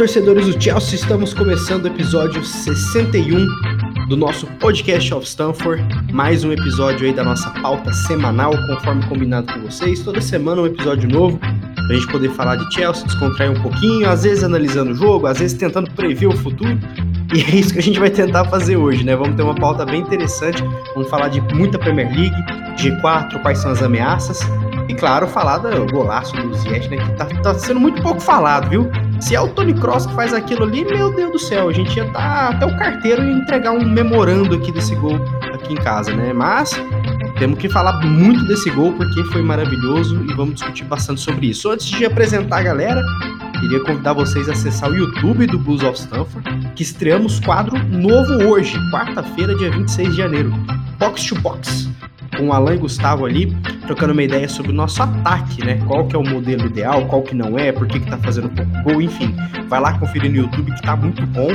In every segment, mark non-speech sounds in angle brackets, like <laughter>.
Torcedores do Chelsea, estamos começando o episódio 61 do nosso podcast of Stanford. Mais um episódio aí da nossa pauta semanal, conforme combinado com vocês. Toda semana um episódio novo, pra gente poder falar de Chelsea, descontrair um pouquinho, às vezes analisando o jogo, às vezes tentando prever o futuro. E é isso que a gente vai tentar fazer hoje, né? Vamos ter uma pauta bem interessante. Vamos falar de muita Premier League, G4, quais são as ameaças. E claro, falar do golaço do Ziyech, né? Que tá, tá sendo muito pouco falado, viu? Se é o Tony Cross que faz aquilo ali, meu Deus do céu, a gente ia estar tá até o carteiro e entregar um memorando aqui desse gol aqui em casa, né? Mas temos que falar muito desse gol porque foi maravilhoso e vamos discutir bastante sobre isso. Antes de apresentar a galera, queria convidar vocês a acessar o YouTube do Blues of Stanford, que estreamos quadro novo hoje, quarta-feira, dia 26 de janeiro. Box to Box com Alan e Gustavo ali, trocando uma ideia sobre o nosso ataque, né? Qual que é o modelo ideal, qual que não é, por que, que tá fazendo pouco gol, enfim. Vai lá conferir no YouTube que tá muito bom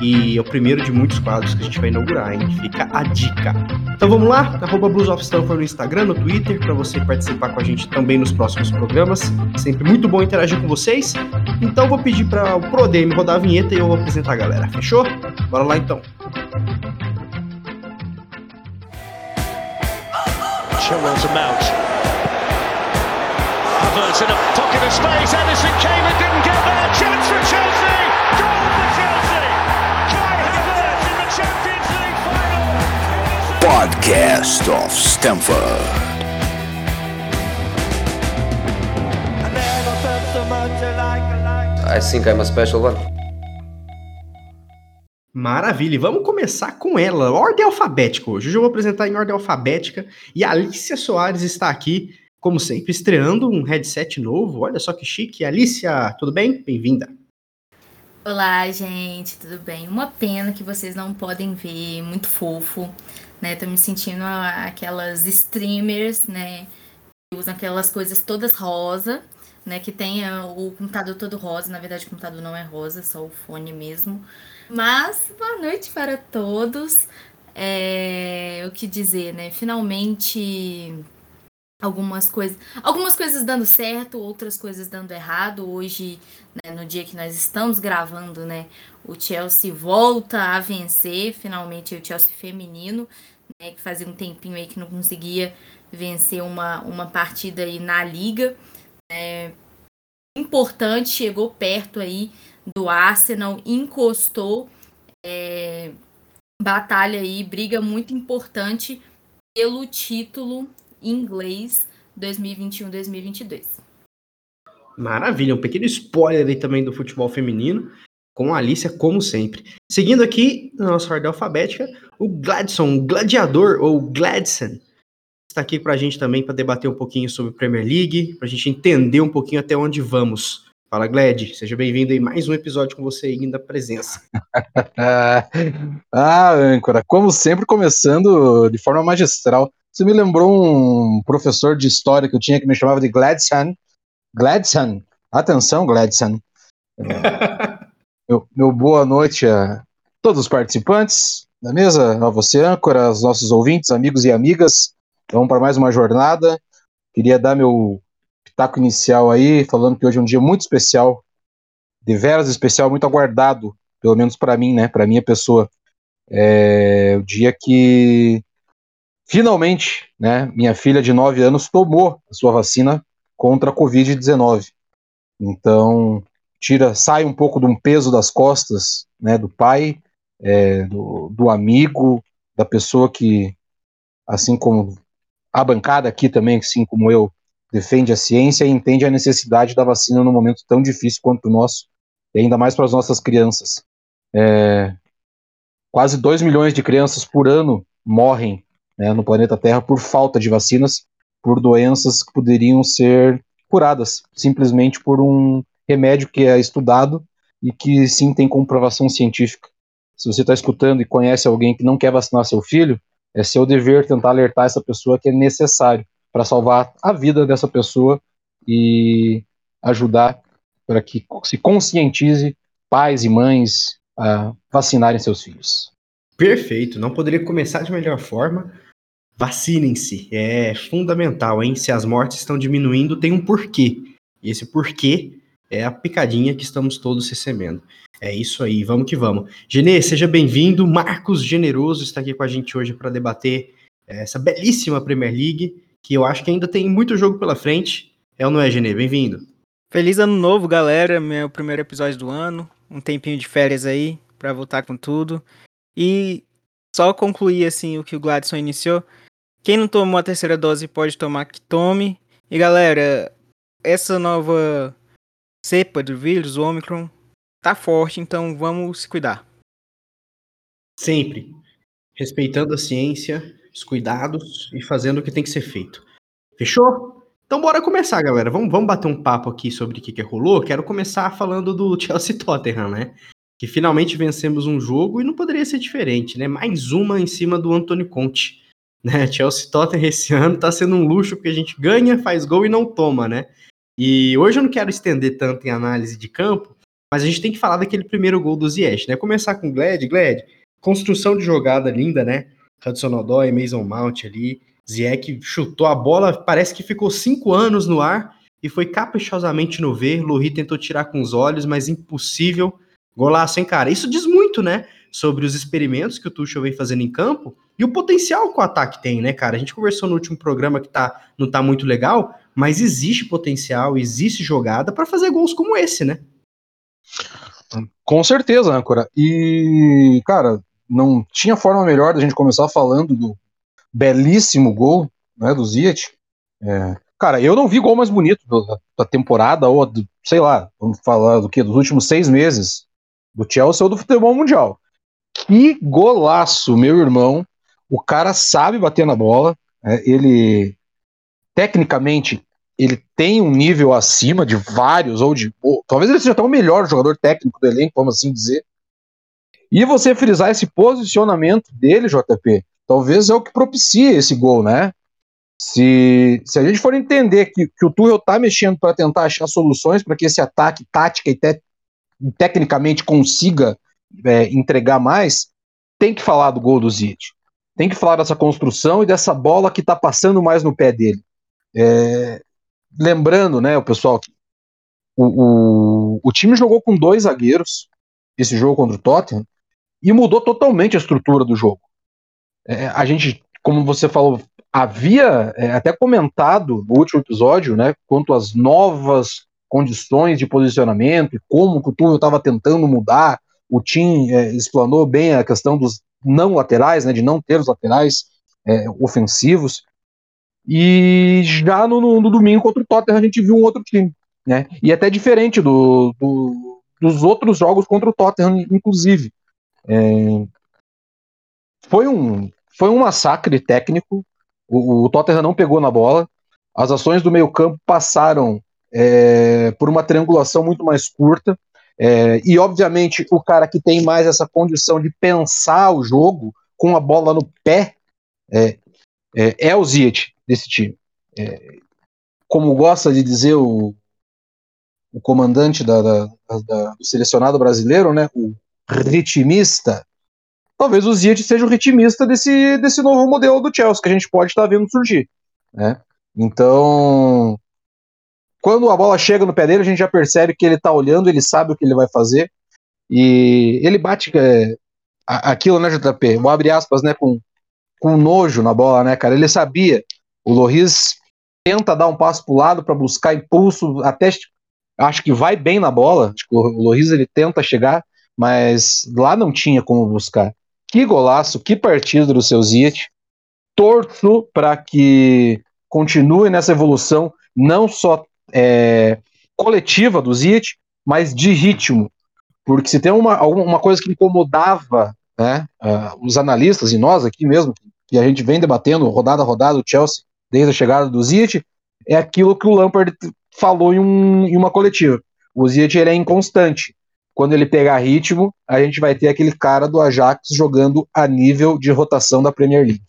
e é o primeiro de muitos quadros que a gente vai inaugurar, hein? Fica a dica. Então vamos lá, arroba Blues of Stanford no Instagram, no Twitter, para você participar com a gente também nos próximos programas. Sempre muito bom interagir com vocês. Então vou pedir para o ProDM rodar a vinheta e eu vou apresentar a galera, fechou? Bora lá então. Chilwell to Mount. Havertz in a pocket of space. Edison came and didn't get there. Chance for Chelsea. Goal for Chelsea. Kai Havertz in the Champions League final. Podcast of Stamford. I think I'm a special one. Maravilha, e vamos começar com ela, ordem alfabética hoje. Eu vou apresentar em ordem alfabética e a Alicia Soares está aqui, como sempre, estreando um headset novo. Olha só que chique. Alicia, tudo bem? Bem-vinda. Olá, gente, tudo bem? Uma pena que vocês não podem ver, muito fofo, né? Tô me sentindo aquelas streamers, né? Que usam aquelas coisas todas rosa, né? Que tem o computador todo rosa, na verdade o computador não é rosa, só o fone mesmo. Mas boa noite para todos. É, o que dizer, né? Finalmente algumas coisas, algumas coisas dando certo, outras coisas dando errado. Hoje, né, no dia que nós estamos gravando, né, o Chelsea volta a vencer, finalmente o Chelsea feminino, né, que fazia um tempinho aí que não conseguia vencer uma, uma partida aí na liga. É, importante, chegou perto aí do Arsenal, encostou. É, batalha aí, briga muito importante pelo título inglês 2021-2022. Maravilha, um pequeno spoiler aí também do futebol feminino, com a Alicia, como sempre. Seguindo aqui na nossa ordem alfabética, o Gladson, o gladiador, ou Gladson, está aqui para a gente também para debater um pouquinho sobre Premier League, para a gente entender um pouquinho até onde vamos. Fala, Gled, seja bem-vindo aí mais um episódio com você aí da presença. <laughs> ah, âncora, como sempre, começando de forma magistral. Você me lembrou um professor de história que eu tinha que me chamava de Gladson. Gladson, atenção, Gladson. <laughs> meu, meu boa noite a todos os participantes da mesa, a você, âncora, aos nossos ouvintes, amigos e amigas. Vamos para mais uma jornada. Queria dar meu pitaco inicial aí, falando que hoje é um dia muito especial, de veras especial, muito aguardado, pelo menos para mim, né, para minha pessoa. É o dia que finalmente, né, minha filha de 9 anos tomou a sua vacina contra a Covid-19. Então, tira, sai um pouco de um peso das costas, né, do pai, é, do, do amigo, da pessoa que, assim como a bancada aqui também, assim como eu, defende a ciência e entende a necessidade da vacina num momento tão difícil quanto o nosso, e ainda mais para as nossas crianças. É, quase 2 milhões de crianças por ano morrem né, no planeta Terra por falta de vacinas, por doenças que poderiam ser curadas, simplesmente por um remédio que é estudado e que sim tem comprovação científica. Se você está escutando e conhece alguém que não quer vacinar seu filho, é seu dever tentar alertar essa pessoa que é necessário para salvar a vida dessa pessoa e ajudar para que se conscientize pais e mães a vacinarem seus filhos. Perfeito, não poderia começar de melhor forma. Vacinem-se, é fundamental, hein? Se as mortes estão diminuindo, tem um porquê. E esse porquê é a picadinha que estamos todos recebendo. É isso aí, vamos que vamos. Genê, seja bem-vindo. Marcos Generoso está aqui com a gente hoje para debater é, essa belíssima Premier League, que eu acho que ainda tem muito jogo pela frente. É ou não é, Genê? Bem-vindo. Feliz ano novo, galera. Meu primeiro episódio do ano. Um tempinho de férias aí para voltar com tudo. E só concluir assim o que o Gladson iniciou. Quem não tomou a terceira dose pode tomar que tome. E galera, essa nova cepa do vírus, o Omicron, tá forte, então vamos se cuidar. Sempre. Respeitando a ciência, os cuidados e fazendo o que tem que ser feito. Fechou? Então bora começar, galera. Vamos, vamos bater um papo aqui sobre o que, que rolou. Quero começar falando do <laughs> Chelsea Tottenham, né? Que finalmente vencemos um jogo e não poderia ser diferente, né? Mais uma em cima do Antônio Conte. <laughs> Né? Chelsea Tottenham esse ano tá sendo um luxo porque a gente ganha, faz gol e não toma, né? E hoje eu não quero estender tanto em análise de campo, mas a gente tem que falar daquele primeiro gol do Ziyech, né? Começar com o Gled. Gled, construção de jogada linda, né? Hudson Odoi, Mason Mount ali. Ziyech chutou a bola, parece que ficou cinco anos no ar e foi caprichosamente no ver. Lohri tentou tirar com os olhos, mas impossível. Golaço, hein, cara? Isso diz muito, né? Sobre os experimentos que o Tuchel vem fazendo em campo e o potencial que o ataque tem, né, cara? A gente conversou no último programa que tá, não tá muito legal, mas existe potencial, existe jogada para fazer gols como esse, né? Com certeza, Âncora. E, cara, não tinha forma melhor da gente começar falando do belíssimo gol né, do Ziyech. É, cara, eu não vi gol mais bonito da, da temporada, ou do, sei lá, vamos falar do que? Dos últimos seis meses do Chelsea ou do futebol mundial. Que golaço, meu irmão. O cara sabe bater na bola. É, ele, tecnicamente, ele tem um nível acima de vários, ou de. Ou, talvez ele seja até o melhor jogador técnico do elenco, vamos assim dizer. E você frisar esse posicionamento dele, JP, talvez é o que propicia esse gol, né? Se, se a gente for entender que, que o Tuchel tá mexendo para tentar achar soluções para que esse ataque tática e te, tecnicamente consiga é, entregar mais, tem que falar do gol do Ziyech. Tem que falar dessa construção e dessa bola que tá passando mais no pé dele. É, lembrando, né, o pessoal, o, o, o time jogou com dois zagueiros esse jogo contra o Tottenham e mudou totalmente a estrutura do jogo. É, a gente, como você falou, havia é, até comentado no último episódio, né, quanto às novas condições de posicionamento e como o Tuchel estava tentando mudar. O Tim é, explanou bem a questão dos não laterais, né, de não ter os laterais é, ofensivos. E já no, no, no, domingo contra o Tottenham a gente viu um outro time, né? E até diferente do, do dos outros jogos contra o Tottenham, inclusive. É, foi um foi um massacre técnico. O, o, Tottenham não pegou na bola. As ações do meio campo passaram é, por uma triangulação muito mais curta. É, e obviamente o cara que tem mais essa condição de pensar o jogo com a bola no pé é, é, é o Ziyech desse time. É, como gosta de dizer o, o comandante da, da, da, do selecionado brasileiro, né, o ritmista, talvez o Ziyech seja o ritmista desse, desse novo modelo do Chelsea que a gente pode estar tá vendo surgir. Né? Então, quando a bola chega no pé dele, a gente já percebe que ele está olhando, ele sabe o que ele vai fazer, e ele bate é, aquilo, né, JP? O abre aspas, né, com com nojo na bola, né, cara? Ele sabia. O Loris tenta dar um passo pro lado para buscar impulso, até acho que vai bem na bola. Acho que o Loris ele tenta chegar, mas lá não tinha como buscar. Que golaço, que partida do seu Ziyech. Torço para que continue nessa evolução, não só é, coletiva do Ziyech, mas de ritmo. Porque se tem uma, uma coisa que incomodava né, uh, os analistas e nós aqui mesmo, que a gente vem debatendo rodada a rodada o Chelsea desde a chegada do Ziyech, é aquilo que o Lampard falou em, um, em uma coletiva. O Ziyech ele é inconstante. Quando ele pegar ritmo, a gente vai ter aquele cara do Ajax jogando a nível de rotação da Premier League.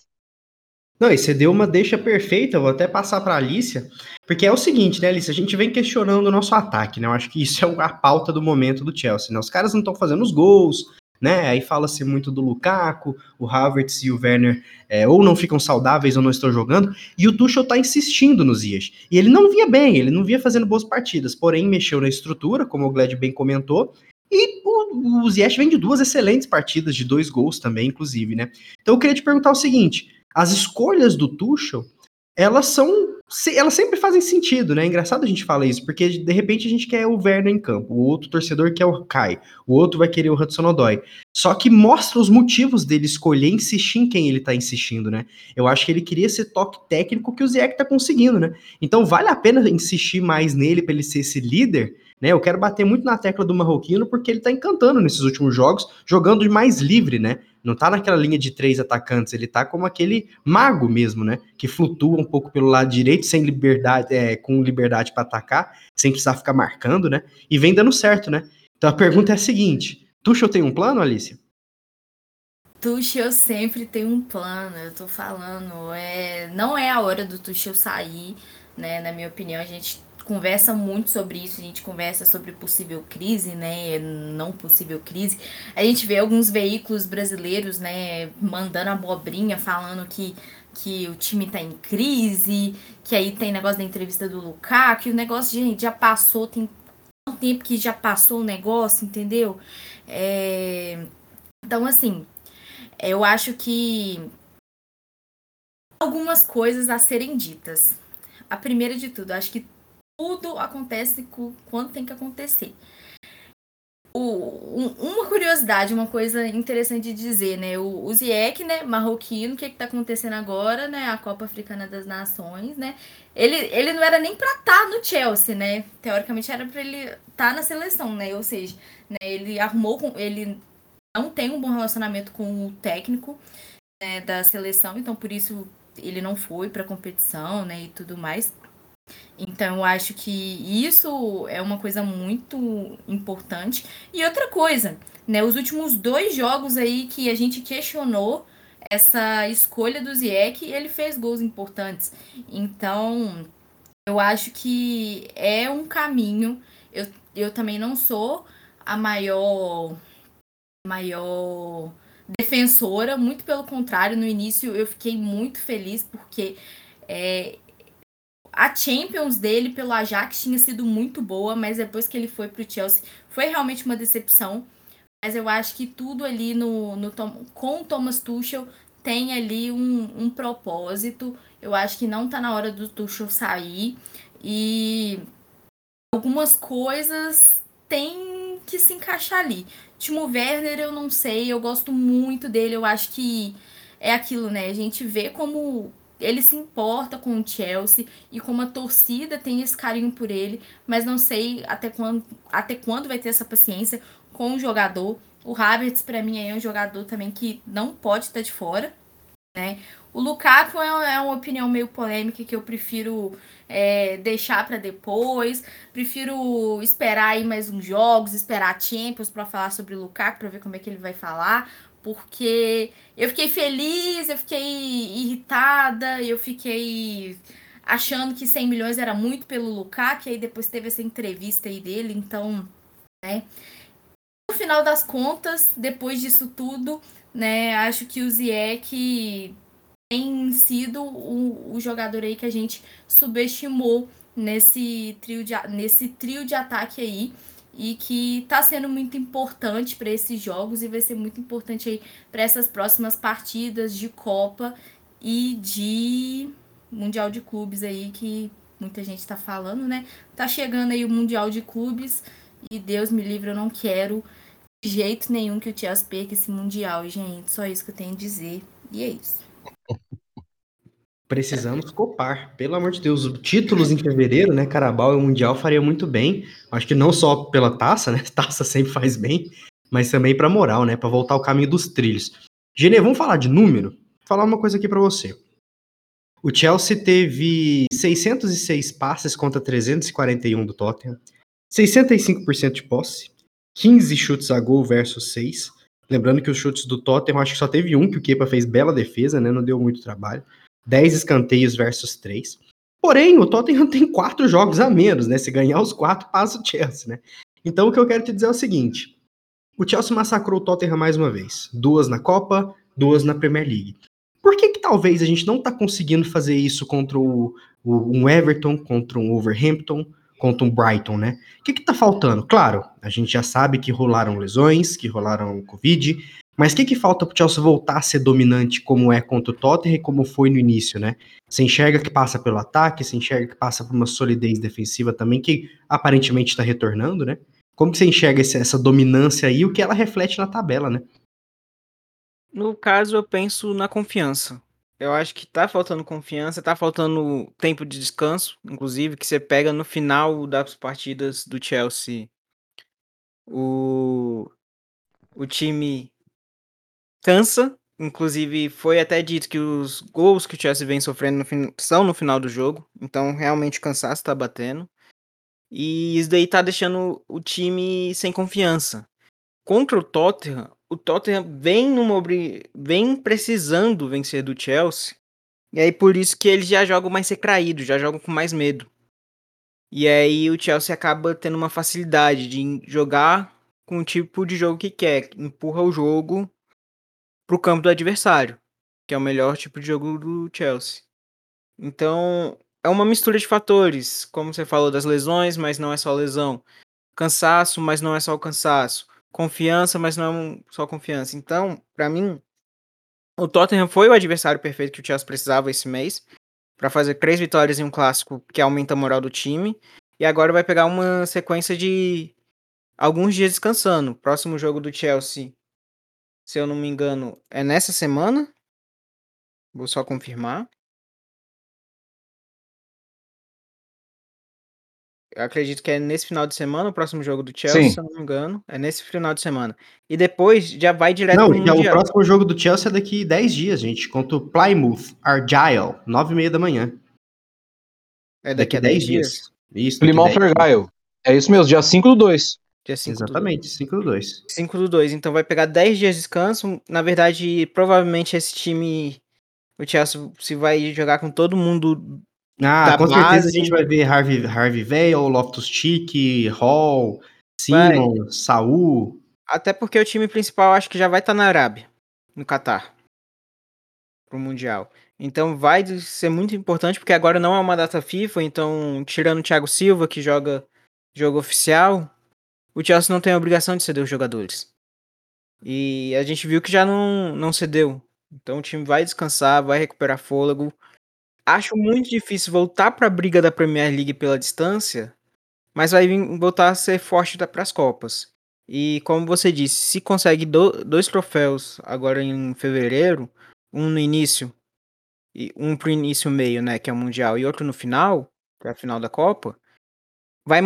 Não, e você deu uma deixa perfeita, vou até passar para a Alicia, porque é o seguinte, né, Alicia? A gente vem questionando o nosso ataque, né? Eu acho que isso é a pauta do momento do Chelsea, né? Os caras não estão fazendo os gols, né? Aí fala-se muito do Lukaku, o Havertz e o Werner é, ou não ficam saudáveis ou não estão jogando, e o Tuchel tá insistindo no Ziyech. E ele não via bem, ele não via fazendo boas partidas, porém mexeu na estrutura, como o Gled bem comentou, e o, o Ziyech vem de duas excelentes partidas, de dois gols também, inclusive, né? Então eu queria te perguntar o seguinte, as escolhas do Tuchel, elas são elas sempre fazem sentido, né? É engraçado a gente falar isso, porque de repente a gente quer o Werner em campo, o outro torcedor quer o Kai, o outro vai querer o Hudson Odoi. Só que mostra os motivos dele escolher insistir em quem ele tá insistindo, né? Eu acho que ele queria esse toque técnico que o Ziyech tá conseguindo, né? Então vale a pena insistir mais nele para ele ser esse líder, né? Eu quero bater muito na tecla do marroquino porque ele tá encantando nesses últimos jogos, jogando mais livre, né? não tá naquela linha de três atacantes, ele tá como aquele mago mesmo, né? Que flutua um pouco pelo lado direito, sem liberdade, é, com liberdade para atacar, sem precisar ficar marcando, né? E vem dando certo, né? Então a pergunta é a seguinte: Tuchel tem um plano, Alicia? Tuchel sempre tem um plano, eu tô falando. É, não é a hora do Tuchel sair, né? Na minha opinião, a gente conversa muito sobre isso, a gente conversa sobre possível crise, né, não possível crise. A gente vê alguns veículos brasileiros, né, mandando abobrinha, falando que, que o time tá em crise, que aí tem negócio da entrevista do Lukaku, que o negócio, gente, já passou, tem um tempo que já passou o negócio, entendeu? É... Então, assim, eu acho que algumas coisas a serem ditas. A primeira de tudo, acho que tudo acontece quando tem que acontecer. O, um, uma curiosidade, uma coisa interessante de dizer, né? O, o Ziek, né, marroquino, o que, que tá acontecendo agora, né? A Copa Africana das Nações, né? Ele, ele não era nem pra estar tá no Chelsea, né? Teoricamente era pra ele estar tá na seleção, né? Ou seja, né, ele arrumou com. Ele não tem um bom relacionamento com o técnico né, da seleção, então por isso ele não foi pra competição, né? E tudo mais. Então, eu acho que isso é uma coisa muito importante. E outra coisa, né? Os últimos dois jogos aí que a gente questionou essa escolha do Ziek, ele fez gols importantes. Então, eu acho que é um caminho. Eu, eu também não sou a maior maior defensora, muito pelo contrário, no início eu fiquei muito feliz porque é, a Champions dele pelo Ajax tinha sido muito boa, mas depois que ele foi para o Chelsea foi realmente uma decepção. Mas eu acho que tudo ali no, no com o Thomas Tuchel tem ali um, um propósito. Eu acho que não está na hora do Tuchel sair. E algumas coisas têm que se encaixar ali. Timo Werner, eu não sei, eu gosto muito dele. Eu acho que é aquilo, né? A gente vê como ele se importa com o Chelsea e como a torcida tem esse carinho por ele, mas não sei até quando, até quando vai ter essa paciência com o jogador. O Havertz, para mim, é um jogador também que não pode estar de fora. Né? O Lukaku é, é uma opinião meio polêmica que eu prefiro é, deixar para depois. Prefiro esperar aí mais uns jogos, esperar Champions para falar sobre o Lukaku, para ver como é que ele vai falar porque eu fiquei feliz, eu fiquei irritada, eu fiquei achando que 100 milhões era muito pelo Lukaku, aí depois teve essa entrevista aí dele, então, né? No final das contas, depois disso tudo, né, acho que o Ziyech tem sido o, o jogador aí que a gente subestimou nesse trio de, nesse trio de ataque aí e que está sendo muito importante para esses jogos e vai ser muito importante aí para essas próximas partidas de Copa e de Mundial de Clubes aí que muita gente está falando, né? Tá chegando aí o Mundial de Clubes e Deus me livre, eu não quero de jeito nenhum que o Chelsea perca esse Mundial, gente. Só isso que eu tenho a dizer. E é isso. Precisamos copar, pelo amor de Deus. Títulos em fevereiro, né? Carabao e Mundial faria muito bem. Acho que não só pela taça, né? <laughs> Taça sempre faz bem, mas também para moral, né? Para voltar ao caminho dos trilhos. Gene, vamos falar de número? Vou falar uma coisa aqui para você. O Chelsea teve 606 passes contra 341 do Tottenham, 65% de posse, 15 chutes a gol versus 6. Lembrando que os chutes do Tottenham, acho que só teve um que o Kepa fez bela defesa, né? Não deu muito trabalho. 10 escanteios versus 3. Porém, o Tottenham <laughs> tem quatro jogos a menos, né? Se ganhar os quatro, passa o Chelsea, né? Então, o que eu quero te dizer é o seguinte: O Chelsea massacrou o Tottenham mais uma vez. Duas na Copa, duas na Premier League. Por que, que talvez a gente não está conseguindo fazer isso contra o, o, um Everton, contra um Overhampton, contra um Brighton, né? O que, que tá faltando? Claro, a gente já sabe que rolaram lesões, que rolaram Covid, mas o que, que falta para o Chelsea voltar a ser dominante como é contra o Tottenham e como foi no início, né? Você enxerga que passa pelo ataque, você enxerga que passa por uma solidez defensiva também, que aparentemente está retornando, né? Como que você enxerga essa dominância aí e o que ela reflete na tabela, né? No caso, eu penso na confiança. Eu acho que tá faltando confiança, tá faltando tempo de descanso, inclusive, que você pega no final das partidas do Chelsea. O, o time cansa, inclusive foi até dito que os gols que o Chelsea vem sofrendo no são no final do jogo, então realmente o cansaço tá batendo. E isso daí tá deixando o time sem confiança. Contra o Tottenham, o Tottenham vem numa vem precisando vencer do Chelsea. E aí por isso que eles já jogam mais retraído, já jogam com mais medo. E aí o Chelsea acaba tendo uma facilidade de jogar com o tipo de jogo que quer, empurra o jogo pro campo do adversário, que é o melhor tipo de jogo do Chelsea. Então, é uma mistura de fatores, como você falou das lesões, mas não é só lesão. Cansaço, mas não é só o cansaço confiança, mas não é só confiança. Então, para mim, o Tottenham foi o adversário perfeito que o Chelsea precisava esse mês para fazer três vitórias em um clássico que aumenta a moral do time. E agora vai pegar uma sequência de alguns dias descansando. Próximo jogo do Chelsea, se eu não me engano, é nessa semana. Vou só confirmar. Eu acredito que é nesse final de semana o próximo jogo do Chelsea, Sim. se eu não me engano. É nesse final de semana. E depois já vai direto não, pro Mundial. Não, o próximo jogo do Chelsea é daqui 10 dias, gente. Contra o Plymouth Argyle, 9 e meia da manhã. É daqui, daqui a 10 dias. dias. Isso, Plymouth Argyle. É isso mesmo, dia 5 do 2. Dia 5 Exatamente, do 5 do 2. 5 do 2. Então vai pegar 10 dias de descanso. Na verdade, provavelmente esse time... O Chelsea se vai jogar com todo mundo ah, com base. certeza a gente vai ver Harvey, Harvey Vale, Loftus Cheek, Hall, Simon, Saul. Até porque o time principal acho que já vai estar tá na Arábia, no Catar, pro Mundial. Então vai ser muito importante, porque agora não é uma data FIFA, então tirando o Thiago Silva, que joga jogo oficial, o Chelsea não tem a obrigação de ceder os jogadores. E a gente viu que já não, não cedeu. Então o time vai descansar, vai recuperar fôlego. Acho muito difícil voltar para a briga da Premier League pela distância, mas vai voltar a ser forte para as Copas. E como você disse, se consegue do, dois troféus agora em fevereiro, um no início e um pro início meio, né, que é o mundial, e outro no final, que é a final da Copa, vai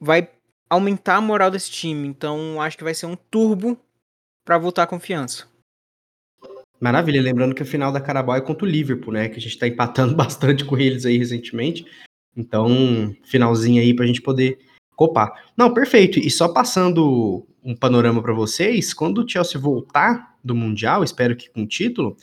vai aumentar a moral desse time. Então acho que vai ser um turbo para voltar a confiança. Maravilha, lembrando que a final da Carabao é contra o Liverpool, né? Que a gente tá empatando <laughs> bastante com eles aí recentemente. Então, finalzinho aí pra gente poder copar. Não, perfeito. E só passando um panorama para vocês, quando o Chelsea voltar do Mundial, espero que com título,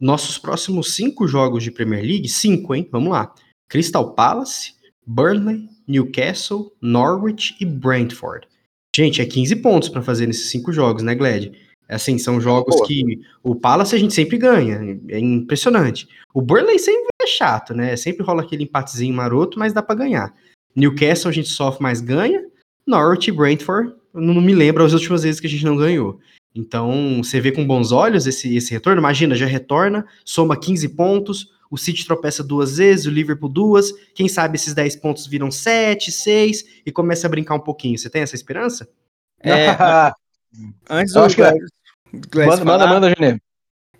nossos próximos cinco jogos de Premier League, cinco, hein? Vamos lá. Crystal Palace, Burnley, Newcastle, Norwich e Brentford. Gente, é 15 pontos para fazer nesses cinco jogos, né, Gled? Assim, são jogos Boa. que o Palace a gente sempre ganha, é impressionante. O Burnley sempre é chato, né? Sempre rola aquele empatezinho maroto, mas dá para ganhar. Newcastle a gente sofre, mas ganha. Norwich e Brentford, não me lembro as últimas vezes que a gente não ganhou. Então, você vê com bons olhos esse, esse retorno. Imagina, já retorna, soma 15 pontos, o City tropeça duas vezes, o Liverpool duas. Quem sabe esses 10 pontos viram 7, 6 e começa a brincar um pouquinho. Você tem essa esperança? É, <laughs> antes do, que... Manda, manda, manda, Genê.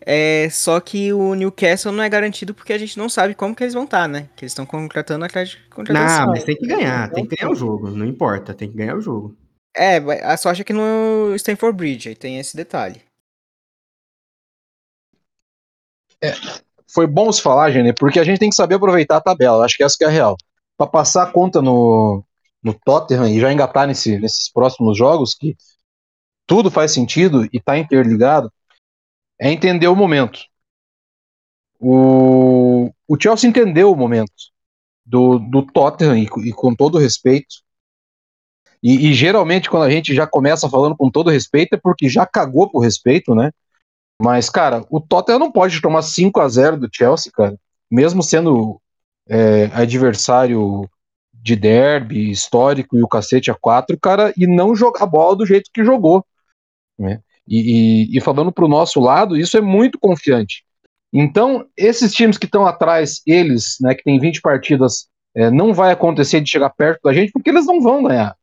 É, só que o Newcastle não é garantido porque a gente não sabe como que eles vão estar, tá, né? Que eles estão contratando atrás de contratação. Não, mas tem que ganhar, tem que ganhar o jogo, não importa, tem que ganhar o jogo. É, a sorte é que no Stanford Bridge aí tem esse detalhe. É, foi bom se falar, Genê, porque a gente tem que saber aproveitar a tabela, acho que essa que é a real. Para passar a conta no, no Tottenham e já engatar nesse, nesses próximos jogos, que tudo faz sentido e está interligado, é entender o momento. O, o Chelsea entendeu o momento do, do Tottenham e, e com todo respeito, E, e, geralmente, quando a gente já começa falando com todo respeito, é porque já cagou por respeito, né? Mas, cara, o Tottenham não pode tomar 5 a 0 do Chelsea, cara. Mesmo sendo é, adversário de derby, histórico e o cacete a 4, cara, e não jogar bola do jeito que jogou. Né? E, e, e falando pro nosso lado, isso é muito confiante. Então, esses times que estão atrás, eles, né, que tem 20 partidas, é, não vai acontecer de chegar perto da gente, porque eles não vão ganhar.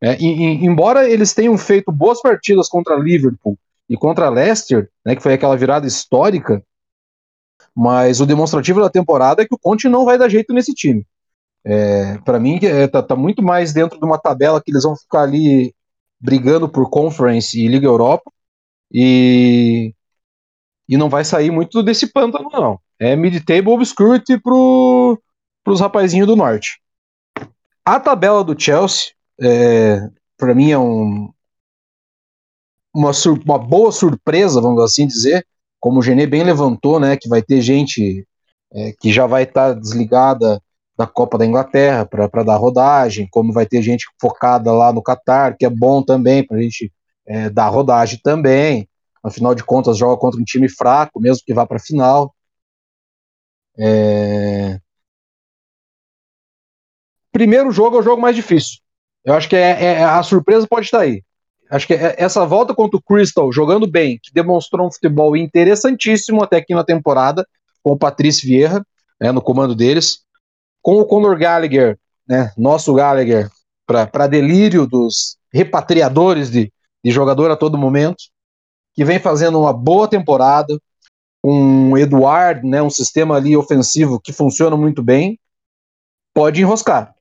É, e, embora eles tenham feito boas partidas contra Liverpool e contra Leicester, né, que foi aquela virada histórica, mas o demonstrativo da temporada é que o Conte não vai dar jeito nesse time. É, para mim, é, tá, tá, muito mais dentro de uma tabela que eles vão ficar ali brigando por Conference e Liga Europa e, e não vai sair muito desse pântano, não. É mid-table obscurity pro, pros rapazinhos do norte. A tabela do Chelsea é, para mim é um, uma, uma boa surpresa, vamos assim dizer, como o Genê bem levantou, né, que vai ter gente é, que já vai estar tá desligada da Copa da Inglaterra para dar rodagem, como vai ter gente focada lá no Catar, que é bom também para a gente é, dar rodagem também. Afinal de contas, joga contra um time fraco, mesmo que vá para a final. É... Primeiro jogo é o jogo mais difícil. Eu acho que é, é, a surpresa pode estar aí. Acho que é, essa volta contra o Crystal, jogando bem, que demonstrou um futebol interessantíssimo até aqui na temporada, com o Patrício Vieira, né, no comando deles, com o Conor Gallagher, né, nosso Gallagher, para delírio dos repatriadores de, de jogador a todo momento, que vem fazendo uma boa temporada, com um Eduardo, né, um sistema ali ofensivo que funciona muito bem, pode enroscar.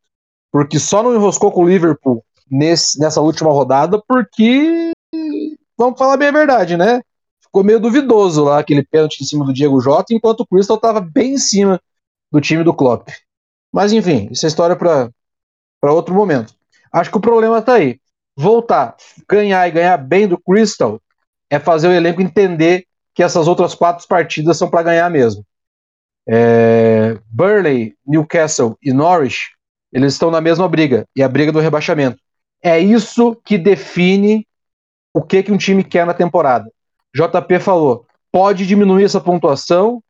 Porque só não enroscou com o Liverpool nesse, nessa última rodada porque, vamos falar bem a verdade, né? Ficou meio duvidoso lá aquele pênalti em cima do Diego Jota, enquanto o Crystal estava bem em cima do time do Klopp. Mas enfim, isso é história para outro momento. Acho que o problema está aí. Voltar, ganhar e ganhar bem do Crystal é fazer o elenco entender que essas outras quatro partidas são para ganhar mesmo. É, Burley, Newcastle e Norwich eles estão na mesma briga, e a briga do rebaixamento. É isso que define o que, que um time quer na temporada. JP falou: pode diminuir essa pontuação,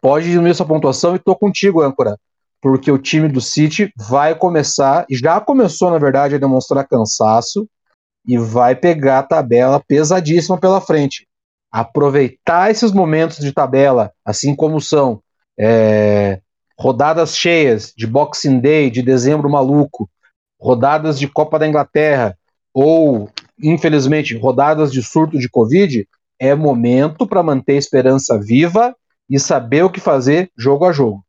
pode diminuir essa pontuação, e tô contigo, âncora. Porque o time do City vai começar, já começou, na verdade, a demonstrar cansaço e vai pegar a tabela pesadíssima pela frente. Aproveitar esses momentos de tabela, assim como são é, rodadas cheias de Boxing Day, de dezembro maluco, rodadas de Copa da Inglaterra ou, infelizmente, rodadas de surto de Covid, é momento para manter a esperança viva e saber o que fazer jogo a jogo.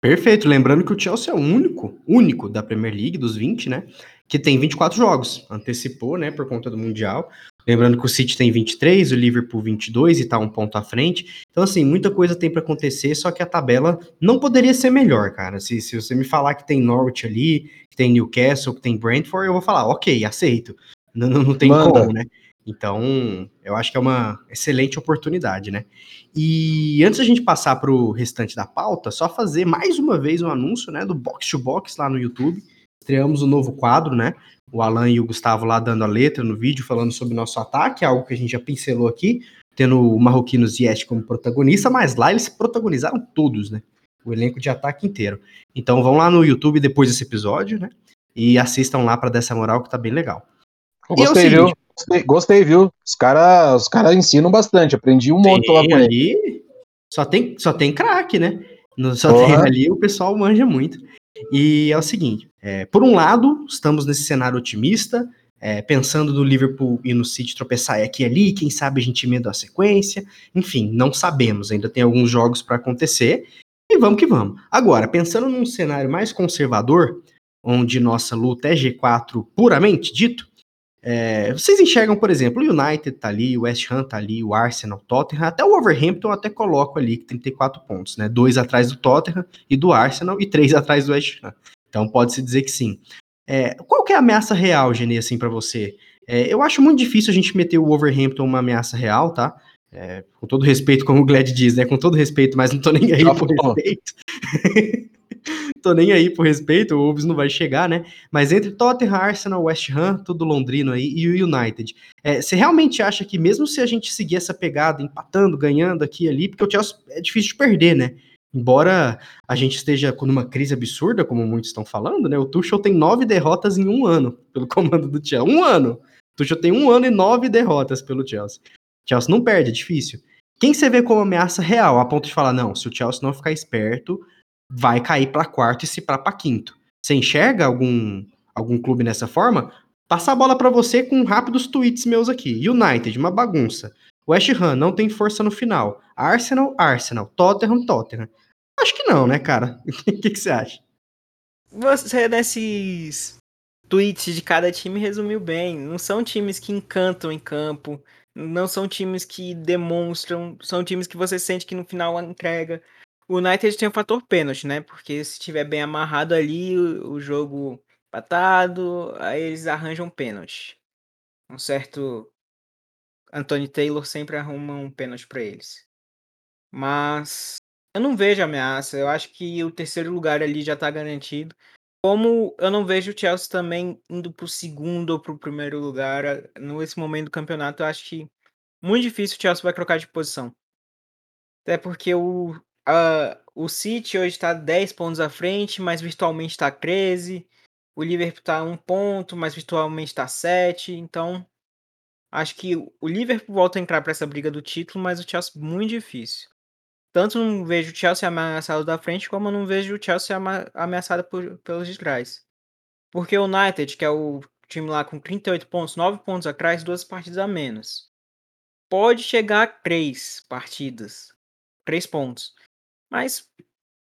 Perfeito. Lembrando que o Chelsea é o único, único da Premier League, dos 20, né? Que tem 24 jogos. Antecipou, né? Por conta do Mundial. Lembrando que o City tem 23, o Liverpool 22 e tá um ponto à frente. Então, assim, muita coisa tem para acontecer, só que a tabela não poderia ser melhor, cara. Se, se você me falar que tem Norwich ali, que tem Newcastle, que tem Brentford, eu vou falar, ok, aceito. Não, não, não tem Manda. como, né? Então, eu acho que é uma excelente oportunidade, né? E antes da gente passar para o restante da pauta, só fazer mais uma vez um anúncio, né, do Box to Box lá no YouTube. Estreamos um novo quadro, né? o Alan e o Gustavo lá dando a letra no vídeo, falando sobre nosso ataque, algo que a gente já pincelou aqui, tendo o Marroquino Ziyech como protagonista, mas lá eles protagonizaram todos, né? O elenco de ataque inteiro. Então vão lá no YouTube depois desse episódio, né? E assistam lá para dessa moral que tá bem legal. Gostei, é viu? Gostei, gostei, viu? Os caras os cara ensinam bastante, aprendi um monte lá com ali. Só tem, só tem craque, né? Só Porra. tem ali, o pessoal manja muito. E é o seguinte: é, por um lado, estamos nesse cenário otimista, é, pensando no Liverpool e no City tropeçar aqui e ali, quem sabe a gente emenda a sequência. Enfim, não sabemos, ainda tem alguns jogos para acontecer. E vamos que vamos. Agora, pensando num cenário mais conservador, onde nossa luta é G4 puramente dito, é, vocês enxergam, por exemplo, o United tá ali, o West Ham tá ali, o Arsenal, o Tottenham, até o Wolverhampton eu até coloco ali, que 34 pontos, né? Dois atrás do Tottenham e do Arsenal e três <laughs> atrás do West Ham. Então pode-se dizer que sim. É, qual que é a ameaça real, Gene, assim, para você? É, eu acho muito difícil a gente meter o Wolverhampton uma ameaça real, tá? É, com todo respeito, como o Glad diz, né? Com todo respeito, mas não tô nem aí por respeito. <laughs> tô nem aí por respeito, o Wolves não vai chegar, né? Mas entre Tottenham, Arsenal, West Ham, tudo londrino aí, e o United. É, você realmente acha que mesmo se a gente seguir essa pegada, empatando, ganhando aqui e ali, porque o Chelsea é difícil de perder, né? Embora a gente esteja com uma crise absurda, como muitos estão falando, né? O Tuchel tem nove derrotas em um ano pelo <laughs> comando do Chelsea. Um ano! O Tuchel tem um ano e nove derrotas pelo Chelsea. O Chelsea não perde, é difícil. Quem você vê como ameaça real, a ponto de falar, não, se o Chelsea não ficar esperto, vai cair para quarto e se para quinto. Você enxerga algum, algum clube nessa forma? Passar a bola para você com rápidos tweets meus aqui. United, uma bagunça. West Ham não tem força no final. Arsenal, Arsenal. Tottenham, Tottenham. Acho que não, né, cara? <laughs> O que, que, você acha? Você, nesses tweets de cada time, resumiu bem. Não são times que encantam em campo. Não são times que demonstram. São times que você sente que no final entrega. O United tem o fator pênalti, né? Porque se estiver bem amarrado ali, o, o jogo empatado, aí eles arranjam pênalti. Um certo Anthony Taylor sempre arruma um pênalti para eles. Mas eu não vejo ameaça. Eu acho que o terceiro lugar ali já tá garantido. Como eu não vejo o Chelsea também indo pro segundo ou pro primeiro lugar nesse momento do campeonato, eu acho que muito difícil o Chelsea vai trocar de posição. Até porque o, Uh, o City hoje está 10 pontos à frente, mas virtualmente está 13. O Liverpool está 1 ponto, mas virtualmente está 7. Então, acho que o Liverpool volta a entrar para essa briga do título, mas o Chelsea muito difícil. Tanto não vejo o Chelsea ameaçado da frente, como não vejo o Chelsea ameaçado por, pelos de trás. Porque o United, que é o time lá com 38 pontos, 9 pontos atrás, duas partidas a menos. Pode chegar a 3 partidas. 3 pontos. Mas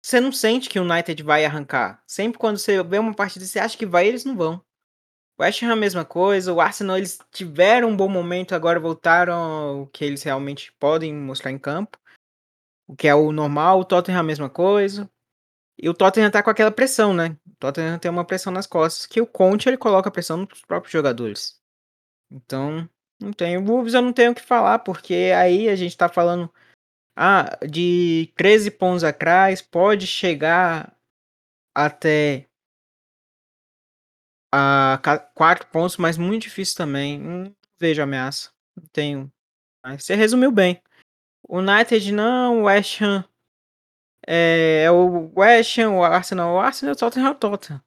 você não sente que o United vai arrancar. Sempre quando você vê uma partida, você acha que vai, eles não vão. West Ham a mesma coisa, o Arsenal eles tiveram um bom momento, agora voltaram ao que eles realmente podem mostrar em campo. O que é o normal, o Tottenham a mesma coisa. E o Tottenham tá com aquela pressão, né? O Tottenham tem uma pressão nas costas, que o Conte ele coloca pressão nos próprios jogadores. Então, não tenho. O Wolves eu não tenho o que falar, porque aí a gente tá falando ah, de 13 pontos atrás, pode chegar até a 4 pontos, mas muito difícil também. Não vejo ameaça. Não tenho. Mas você resumiu bem. United não, West Ham é, é o West Ham, o Arsenal, o Arsenal, o Tottenham, o Tottenham.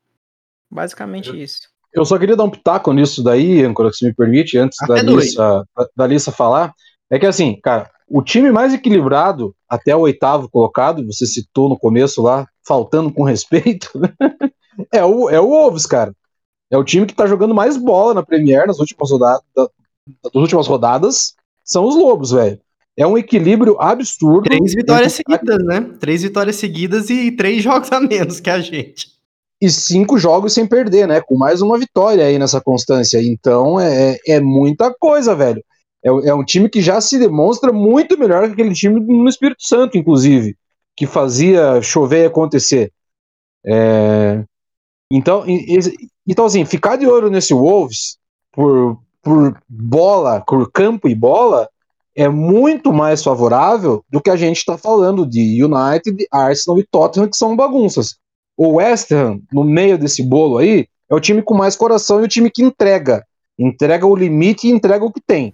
Basicamente eu, isso. Eu só queria dar um pitaco nisso daí, Ancora, se me permite, antes da Lissa, da, da Lissa falar. É que assim, cara, o time mais equilibrado, até o oitavo colocado, você citou no começo lá, faltando com respeito, <laughs> é o, é o Wolves, cara. É o time que tá jogando mais bola na Premier nas últimas rodadas, das últimas rodadas, são os Lobos, velho. É um equilíbrio absurdo. Três vitórias seguidas, né? Três vitórias seguidas e três <laughs> jogos a menos que a gente. E cinco jogos sem perder, né? Com mais uma vitória aí nessa constância. Então é, é muita coisa, velho. É, é um time que já se demonstra muito melhor que aquele time no Espírito Santo, inclusive, que fazia chover e acontecer. É, então, então, assim, ficar de ouro nesse Wolves por, por bola, por campo e bola, é muito mais favorável do que a gente está falando de United, Arsenal e Tottenham, que são bagunças. O West Ham, no meio desse bolo aí, é o time com mais coração e o time que entrega. Entrega o limite e entrega o que tem.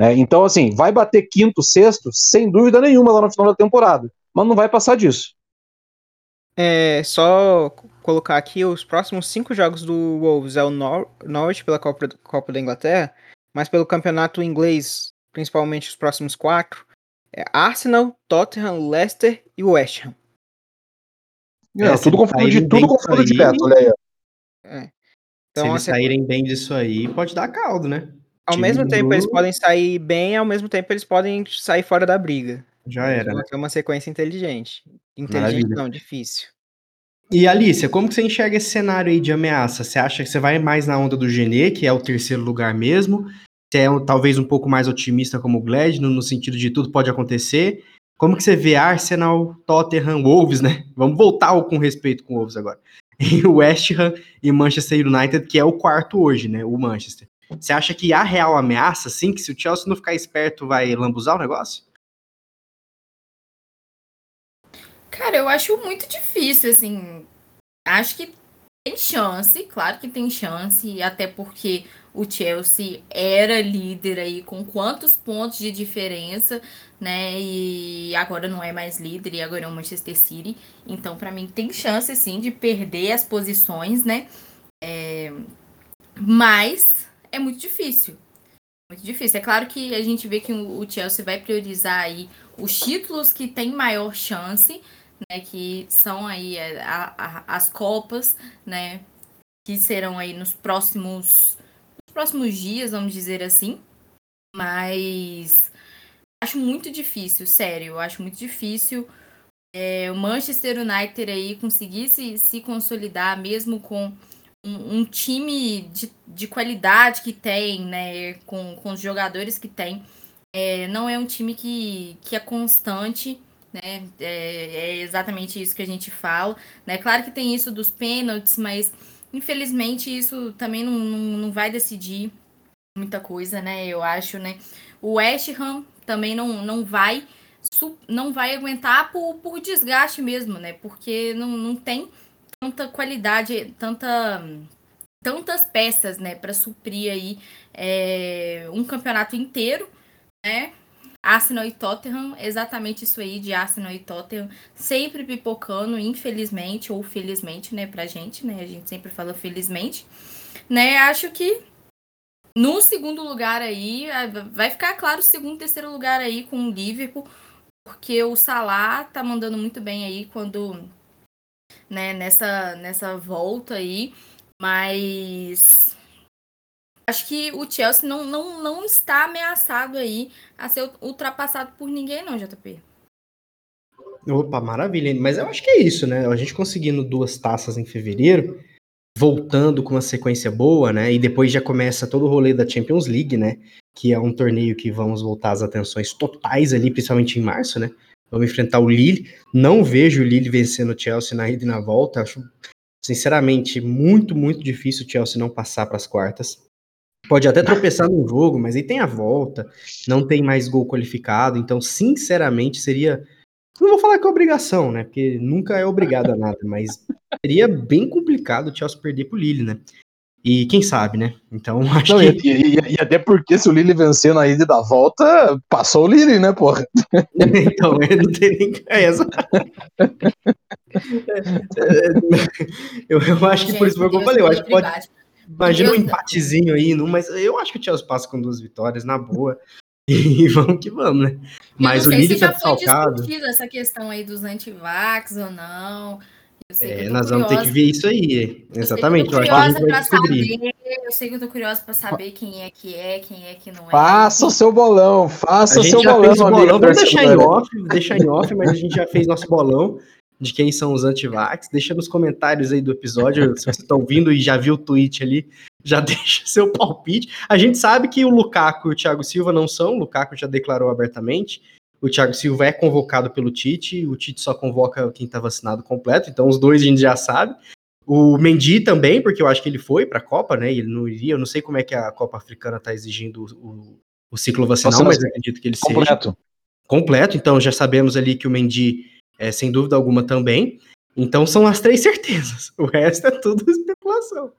É, então, assim, vai bater quinto, sexto, sem dúvida nenhuma lá no final da temporada. Mas não vai passar disso. É, só colocar aqui os próximos cinco jogos do Wolves é o Nor Norwich pela Copa, Copa da Inglaterra, mas pelo campeonato inglês, principalmente os próximos quatro, é Arsenal, Tottenham, Leicester e West Ham. É, é tudo confronto de tudo confronto direto, olha aí. É. Então, Se eles assim, saírem bem disso aí, pode dar caldo, né? Ao mesmo tempo eles podem sair bem, ao mesmo tempo eles podem sair fora da briga. Já era, né? É uma sequência inteligente. Inteligente Maravilha. não, difícil. E Alicia, como que você enxerga esse cenário aí de ameaça? Você acha que você vai mais na onda do Genê, que é o terceiro lugar mesmo? Você é talvez um pouco mais otimista como o Glad, no, sentido de tudo pode acontecer? Como que você vê Arsenal, Tottenham, Wolves, né? <laughs> Vamos voltar com respeito com Wolves agora. <laughs> E o West Ham e Manchester United, que é o quarto hoje, né? O Manchester. Você acha que há real ameaça, sim? Que se o Chelsea não ficar esperto, vai lambuzar o negócio? Cara, eu acho muito difícil, assim. Acho que tem chance, claro que tem chance, até porque o Chelsea era líder aí com quantos pontos de diferença, né? E agora não é mais líder e agora é o Manchester City. Então, para mim, tem chance sim de perder as posições, né? É... Mas é muito difícil. Muito difícil. É claro que a gente vê que o Chelsea vai priorizar aí os títulos que tem maior chance, né? Que são aí a, a, as Copas, né? Que serão aí nos próximos próximos dias, vamos dizer assim. Mas acho muito difícil, sério, acho muito difícil é, o Manchester United aí conseguir se, se consolidar mesmo com um, um, time de, de qualidade que tem, né? Com, com os jogadores que tem. É, não é um time que, que é constante, né? É, é, exatamente isso que a gente fala. Né? Claro que tem isso dos pênaltis, mas Infelizmente, isso também não, não, não vai decidir muita coisa, né? Eu acho, né? O West Ham também não, não vai não vai aguentar por, por desgaste mesmo, né? Porque não, não tem tanta qualidade, tanta tantas peças, né, para suprir aí é, um campeonato inteiro, né? Arsenal e Tottenham, exatamente isso aí de Arsenal e Tottenham, sempre pipocando, infelizmente ou felizmente, né, pra gente, né? A gente sempre fala felizmente, né? Acho que no segundo lugar aí, vai ficar claro o segundo, terceiro lugar aí com o Liverpool, porque o Salah tá mandando muito bem aí quando né, nessa nessa volta aí, mas acho que o Chelsea não, não, não está ameaçado aí a ser ultrapassado por ninguém, não, JP. Opa, maravilha. Mas eu acho que é isso, né? A gente conseguindo duas taças em fevereiro, voltando com uma sequência boa, né? E depois já começa todo o rolê da Champions League, né? Que é um torneio que vamos voltar as atenções totais ali, principalmente em março, né? Vamos enfrentar o Lille. Não vejo o Lille vencendo o Chelsea na ida e na volta. Acho, sinceramente, muito, muito difícil o Chelsea não passar para as quartas. Pode até tropeçar no jogo, mas aí tem a volta, não tem mais gol qualificado, então, sinceramente, seria. Não vou falar que é obrigação, né? Porque nunca é obrigado a nada, mas seria bem complicado o Chelsea perder pro Lille, né? E quem sabe, né? Então, <laughs> acho não, que. E, e, e, até porque se o Lille vencer na ida da volta, passou o Lille, né, porra? <laughs> então, é, não tem nem. É, essa... <laughs> eu, eu acho que por isso foi o que eu falei. Eu acho que pode. Imagina um empatezinho aí, mas eu acho que o Chelsea passa com duas vitórias, na boa. <laughs> E vamos que vamos, né? Mas o Lille tá desfalcado. essa questão aí dos antivax ou não. É, nós vamos ter que ver isso aí. Exatamente. Eu, eu acho que a gente vai descobrir. Saber, eu sei que eu tô curiosa para saber quem é que é, quem é que não é. Faça o seu bolão, faça o seu bolão. bolão. Vamos deixar em off, deixar em off, mas a gente já fez nosso bolão de quem são os antivax. Deixa nos comentários aí do episódio, se você está ouvindo e já viu o tweet ali, já <laughs> deixa seu palpite. A gente sabe que o Lukaku e o Thiago Silva não são, o Lukaku já declarou abertamente. O Thiago Silva é convocado pelo Tite, o Tite só convoca quem está vacinado completo, então os dois a gente já sabe. O Mendy também, porque eu acho que ele foi para a Copa, né? Ele não iria, eu não sei como é que a Copa Africana está exigindo o, o, ciclo vacinal, Nossa, mas acredito que ele completo. seja. Completo. Então já sabemos ali que o Mendy é, sem dúvida alguma também. Então são as três certezas. O resto é tudo <laughs> especulação.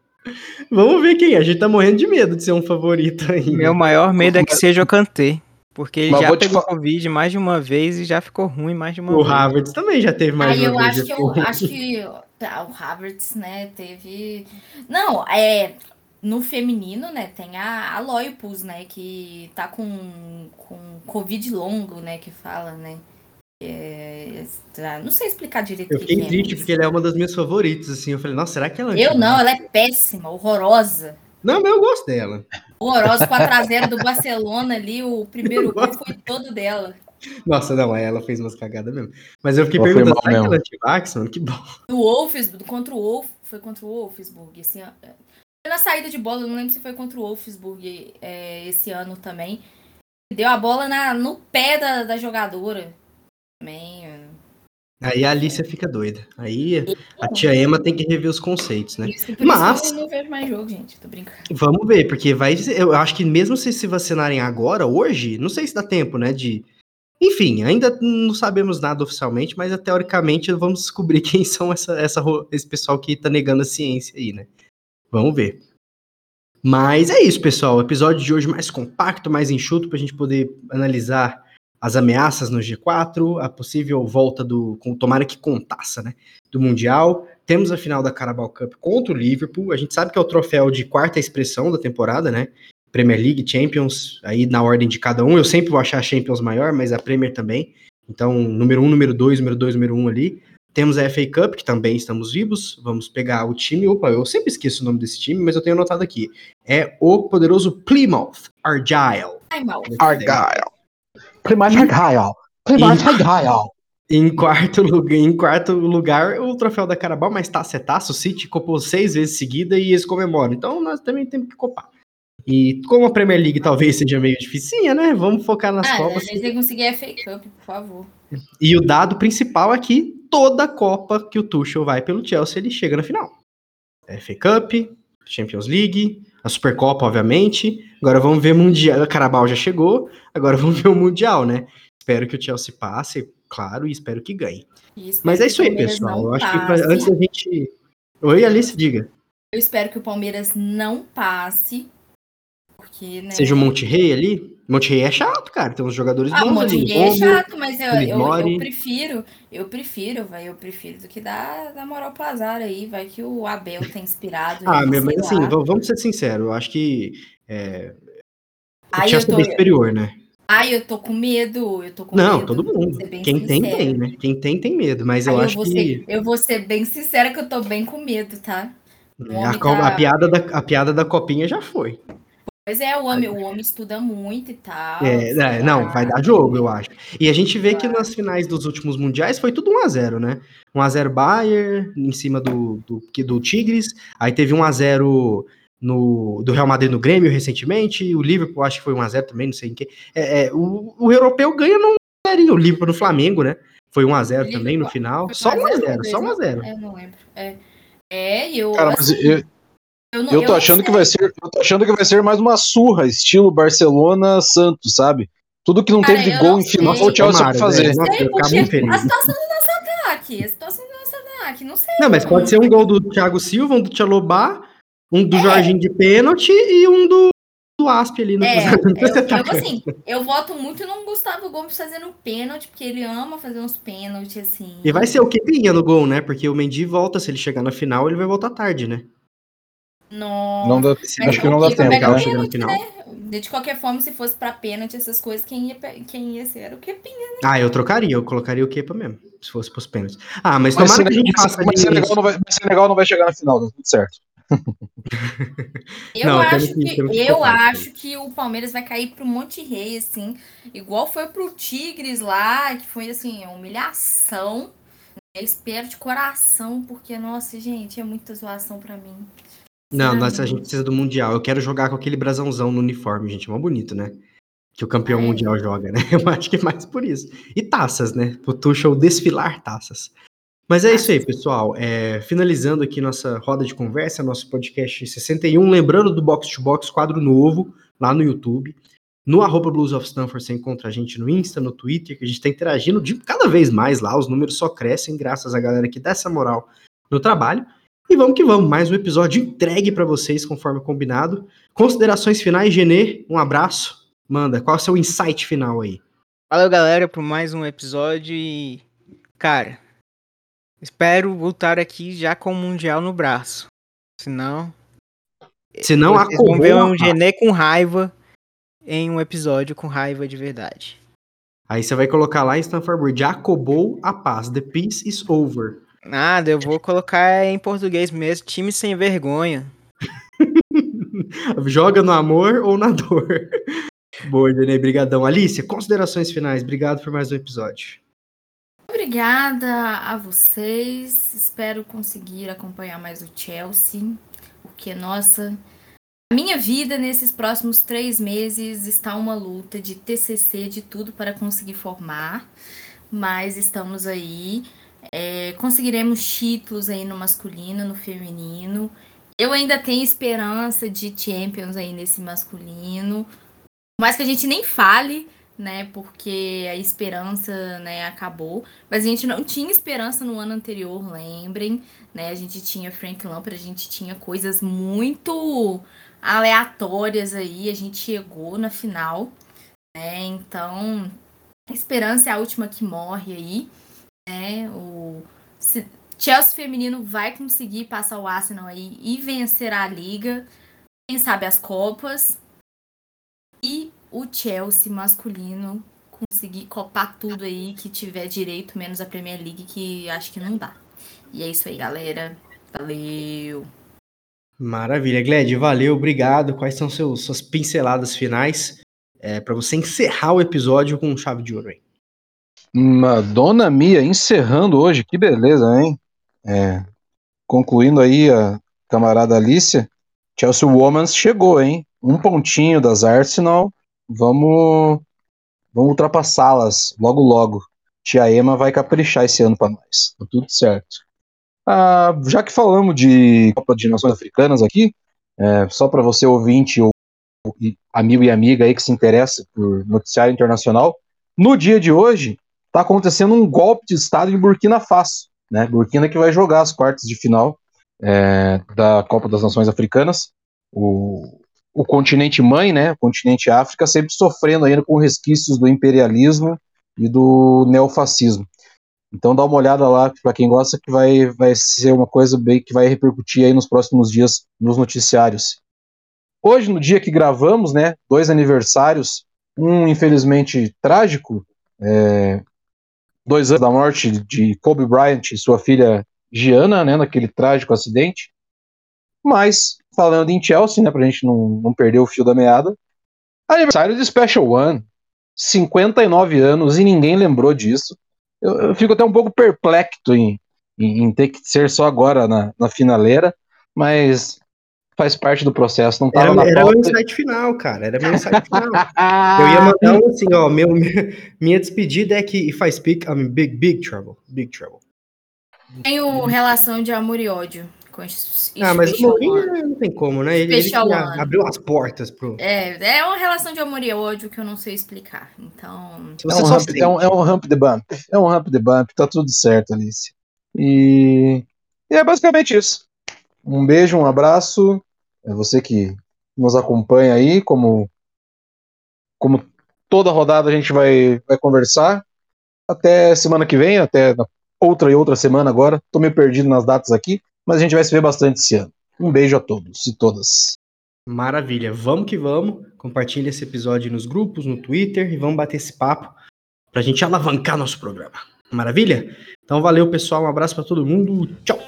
Vamos ver quem é. A gente tá morrendo de medo de ser um favorito aí. Meu maior medo é que seja o Kanté. Porque ele Mas já pegou Covid mais de uma vez e já ficou ruim mais de uma o vez. O Havertz também já teve mais Aí de uma eu vez. Acho que eu acho que tá, o Havertz, né, teve... Não, é... No feminino, né, tem a, a Loipus, né, que tá com, com Covid longo, né, que fala, né. É, não sei explicar direito. Eu fiquei triste é, porque ela é uma das minhas favoritas, assim. Eu falei, nossa, será que ela. É eu não, ela é péssima, horrorosa. Não, mas eu gosto dela. Horrorosa com a traseira do <laughs> Barcelona ali, o primeiro gol foi todo dela. Nossa, não, ela fez umas cagadas mesmo. Mas eu fiquei perguntando, será que ela é mano? Que bom. Do Wolfsburg, contra o Wolf, foi contra o Wolfsburg, assim, na saída de bola, eu não lembro se foi contra o Wolfsburg é, esse ano também. Deu a bola na, no pé da, da jogadora também. É. Aí a Alicia fica doida. Aí a tia Emma tem que rever os conceitos, né? Isso, Mas. não vejo mais jogo, gente. Tô brincando. Vamos ver, porque vai. Eu acho que mesmo se se vacinarem agora, hoje, não sei se dá tempo, né? De, Enfim, ainda não sabemos nada oficialmente, mas teoricamente vamos descobrir <laughs> quem são essa, essa, esse pessoal que tá negando a ciência aí, né? Vamos ver. Mas é isso, pessoal. O episódio de hoje mais compacto, mais enxuto, pra gente poder analisar as ameaças no G4, a possível volta do. Com, tomara que contaça, né? Do Mundial. Temos a final da Carabao Cup contra o Liverpool. A gente sabe que é o troféu de quarta expressão da temporada, né? Premier League, Champions, aí na ordem de cada um. Eu sempre vou achar a Champions maior, mas a Premier também. Então, número um, número dois, número dois, número um ali. Temos a FA Cup, que também estamos vivos. Vamos pegar o time. Opa, eu sempre esqueço o nome desse time, mas eu tenho anotado aqui. É o poderoso Plymouth Argyle. Argyle. Plymouth Argyle. Plymouth Argyle. Em quarto, lugar, em quarto lugar, o troféu da Carabao, mas taça é taça. O City copou seis vezes seguida e eles comemoram. Então nós também temos que copar. E como a Premier League talvez seja meio dificinha, né? Vamos focar nas ah, Copas. A gente tem que conseguir a FA Cup, por favor. E o dado principal aqui, toda Copa que o Tuchel vai pelo Chelsea, ele chega na final. FA Cup, Champions League, a Supercopa, obviamente. Agora vamos ver Mundial. A Carabao já chegou, agora vamos ver o Mundial, né? Espero que o Chelsea passe, claro, e espero que ganhe. Mas é isso aí, pessoal. Eu acho que pra, antes da gente. Oi, Alice, diga. Eu espero que o Palmeiras não passe porque, né? Seja o Monte Rei ali. Monte Rei é chato, cara. Tem uns jogadores ah, bons Monte ali. Rei é chato, mas eu, eu, eu, prefiro, eu prefiro, vai, eu prefiro do que dar, dar moral pro azar aí. Vai que o Abel tá inspirado. ah, meu, mas assim, vamos ser sinceros. Eu acho que é, o Chelsea tô... é superior, né? Ai, eu tô com medo, eu tô com Não, medo, todo mundo. Quem tem, tem, né? Quem tem, tem medo, mas eu Ai, acho eu que... Ser, eu vou ser bem sincera que eu tô bem com medo, tá? É, a, tá... a, piada da, a piada da copinha já foi. Pois é, o homem, o homem estuda muito e tal. É, é, não, vai dar jogo, eu acho. E a gente vê que nas finais dos últimos mundiais foi tudo 1x0, né? 1x0 Bayern em cima do, do, do Tigres. Aí teve 1x0 no, do Real Madrid no Grêmio recentemente. O Liverpool acho que foi 1x0 também, não sei em que. É, é, o, o europeu ganha no o Liverpool no Flamengo, né? Foi 1x0 também no final. Só 1x0, só 1x0. Eu não lembro. É, é eu. Cara, assim, mas eu, eu, não, eu tô eu achando que vai ser, eu tô achando que vai ser mais uma surra, estilo Barcelona Santos, sabe? Tudo que não Cara, teve de gol em final, o Chelsea vai fazer. Não sei, porque a situação do nosso ataque, a situação do nosso ataque, não sei. Não, mas pode ser um gol do Thiago Silva, um do Tchalobá, um do é. Jorginho de pênalti e um do, do Asp ali no é, eu, eu, assim, eu voto muito no Gustavo Gomes fazendo pênalti, porque ele ama fazer uns pênaltis, assim. E vai ser o que pinha no gol, né? Porque o Mendy volta, se ele chegar na final, ele vai voltar tarde, né? Não, não dá, acho que não dá tempo, cara. Pênalti, né? De qualquer forma, se fosse pra pênalti, essas coisas, quem ia, quem ia ser era o Kepinha, né? Ah, eu trocaria, eu colocaria o Kepa mesmo, se fosse pros pênaltis. Ah, mas, mas tomara que a gente faça mas Senegal não vai, mas Senegal não vai chegar na final, tá tudo certo. eu não, acho que, que eu acho que o Palmeiras vai cair pro Monte Rei, assim, igual foi pro Tigres lá, que foi assim, humilhação. Eu espero de coração, porque, nossa, gente, é muita zoação para mim. Não, nós, a gente precisa do Mundial. Eu quero jogar com aquele brasãozão no uniforme, gente. É mó bonito, né? Que o campeão é. mundial joga, né? <laughs> Eu acho que é mais por isso. E taças, né? Pro Tuchel desfilar taças. Mas é isso aí, pessoal. É, finalizando aqui nossa roda de conversa, nosso podcast 61. Lembrando do Box to Box, quadro novo, lá no YouTube. No arroba Blues of Stanford você encontra a gente no Insta, no Twitter, que a gente está interagindo de cada vez mais lá. Os números só crescem graças à galera que dá essa moral no trabalho. E vamos que vamos, mais um episódio entregue para vocês, conforme combinado. Considerações finais, Genê, um abraço. Manda, qual é o seu insight final aí? Valeu, galera, por mais um episódio e. Cara, espero voltar aqui já com o Mundial no braço. Senão. Senão a vão ver um Genê com raiva em um episódio com raiva de verdade. Aí você vai colocar lá em Stanford Bridge, acabou a paz, the peace is over. Nada, eu vou colocar em português mesmo, time sem vergonha. <laughs> Joga no amor ou na dor. Boa, Denei, brigadão. Alice, considerações finais. Obrigado por mais um episódio. Obrigada a vocês. Espero conseguir acompanhar mais o Chelsea, porque, nossa, a minha vida nesses próximos três meses está uma luta de TCC, de tudo para conseguir formar, mas estamos aí. É, conseguiremos títulos aí no masculino, no feminino. Eu ainda tenho esperança de Champions aí nesse masculino. Mas que a gente nem fale, né? Porque a esperança, né, acabou. Mas a gente não tinha esperança no ano anterior, lembrem, né? A gente tinha Frank Lampard, a gente tinha coisas muito aleatórias aí, a gente chegou na final, né? Então, a esperança é a última que morre aí, né? O Chelsea feminino vai conseguir passar o Arsenal aí e vencer a liga, quem sabe as copas. E o Chelsea masculino conseguir copar tudo aí que tiver direito, menos a Premier League, que acho que não dá. E é isso aí, galera. Valeu! Maravilha, Gled, valeu, obrigado. Quais são seus, suas pinceladas finais é, para você encerrar o episódio com chave de ouro aí? Madonna Mia encerrando hoje, que beleza, hein? É, concluindo aí a camarada Alicia, Chelsea Womans chegou, hein? Um pontinho das Arsenal, vamos, vamos ultrapassá-las logo logo. Tia Ema vai caprichar esse ano para nós, tá tudo certo. Ah, já que falamos de Copa de Nações Africanas aqui, é, só para você ouvinte ou amigo e amiga aí que se interessa por noticiário internacional, no dia de hoje está acontecendo um golpe de Estado em Burkina Faso, né? Burkina que vai jogar as quartas de final é, da Copa das Nações Africanas. O, o continente mãe, né? O continente África sempre sofrendo ainda com resquícios do imperialismo e do neofascismo. Então dá uma olhada lá para quem gosta que vai, vai ser uma coisa bem que vai repercutir aí nos próximos dias nos noticiários. Hoje, no dia que gravamos, né, dois aniversários, um infelizmente trágico, é, dois anos da morte de Kobe Bryant e sua filha Gianna, né, naquele trágico acidente. Mas, falando em Chelsea, né, pra gente não, não perder o fio da meada, aniversário de Special One, 59 anos e ninguém lembrou disso eu, eu fico até um pouco perplexo em, em, em, ter que ser só agora na, na finaleira, mas faz parte do processo, não tava era, na Era meu insight final, cara, era meu insight final. eu ia mandar um assim, ó, meu, minha despedida é que faz big, I mean, big, big trouble, big trouble. Tenho relação de amor e ódio com Ah, mas o Mourinho não tem como, né? Ele, ele abriu as portas pro. É, é uma relação de amor e ódio que eu não sei explicar. Então. É um, hump, é, um, é um hump the bump. É um hump the bump, tá tudo certo, Alice. E, e é basicamente isso. Um beijo, um abraço. É você que nos acompanha aí, como, como toda rodada a gente vai, vai conversar. Até semana que vem, até outra e outra semana agora. Tô meio perdido nas datas aqui mas a gente vai se ver bastante esse ano. Um beijo a todos e todas. Maravilha, vamos que vamos. Compartilhe esse episódio nos grupos, no Twitter e vamos bater esse papo para a gente alavancar nosso programa. Maravilha? Então valeu, pessoal. Um abraço para todo mundo. Tchau.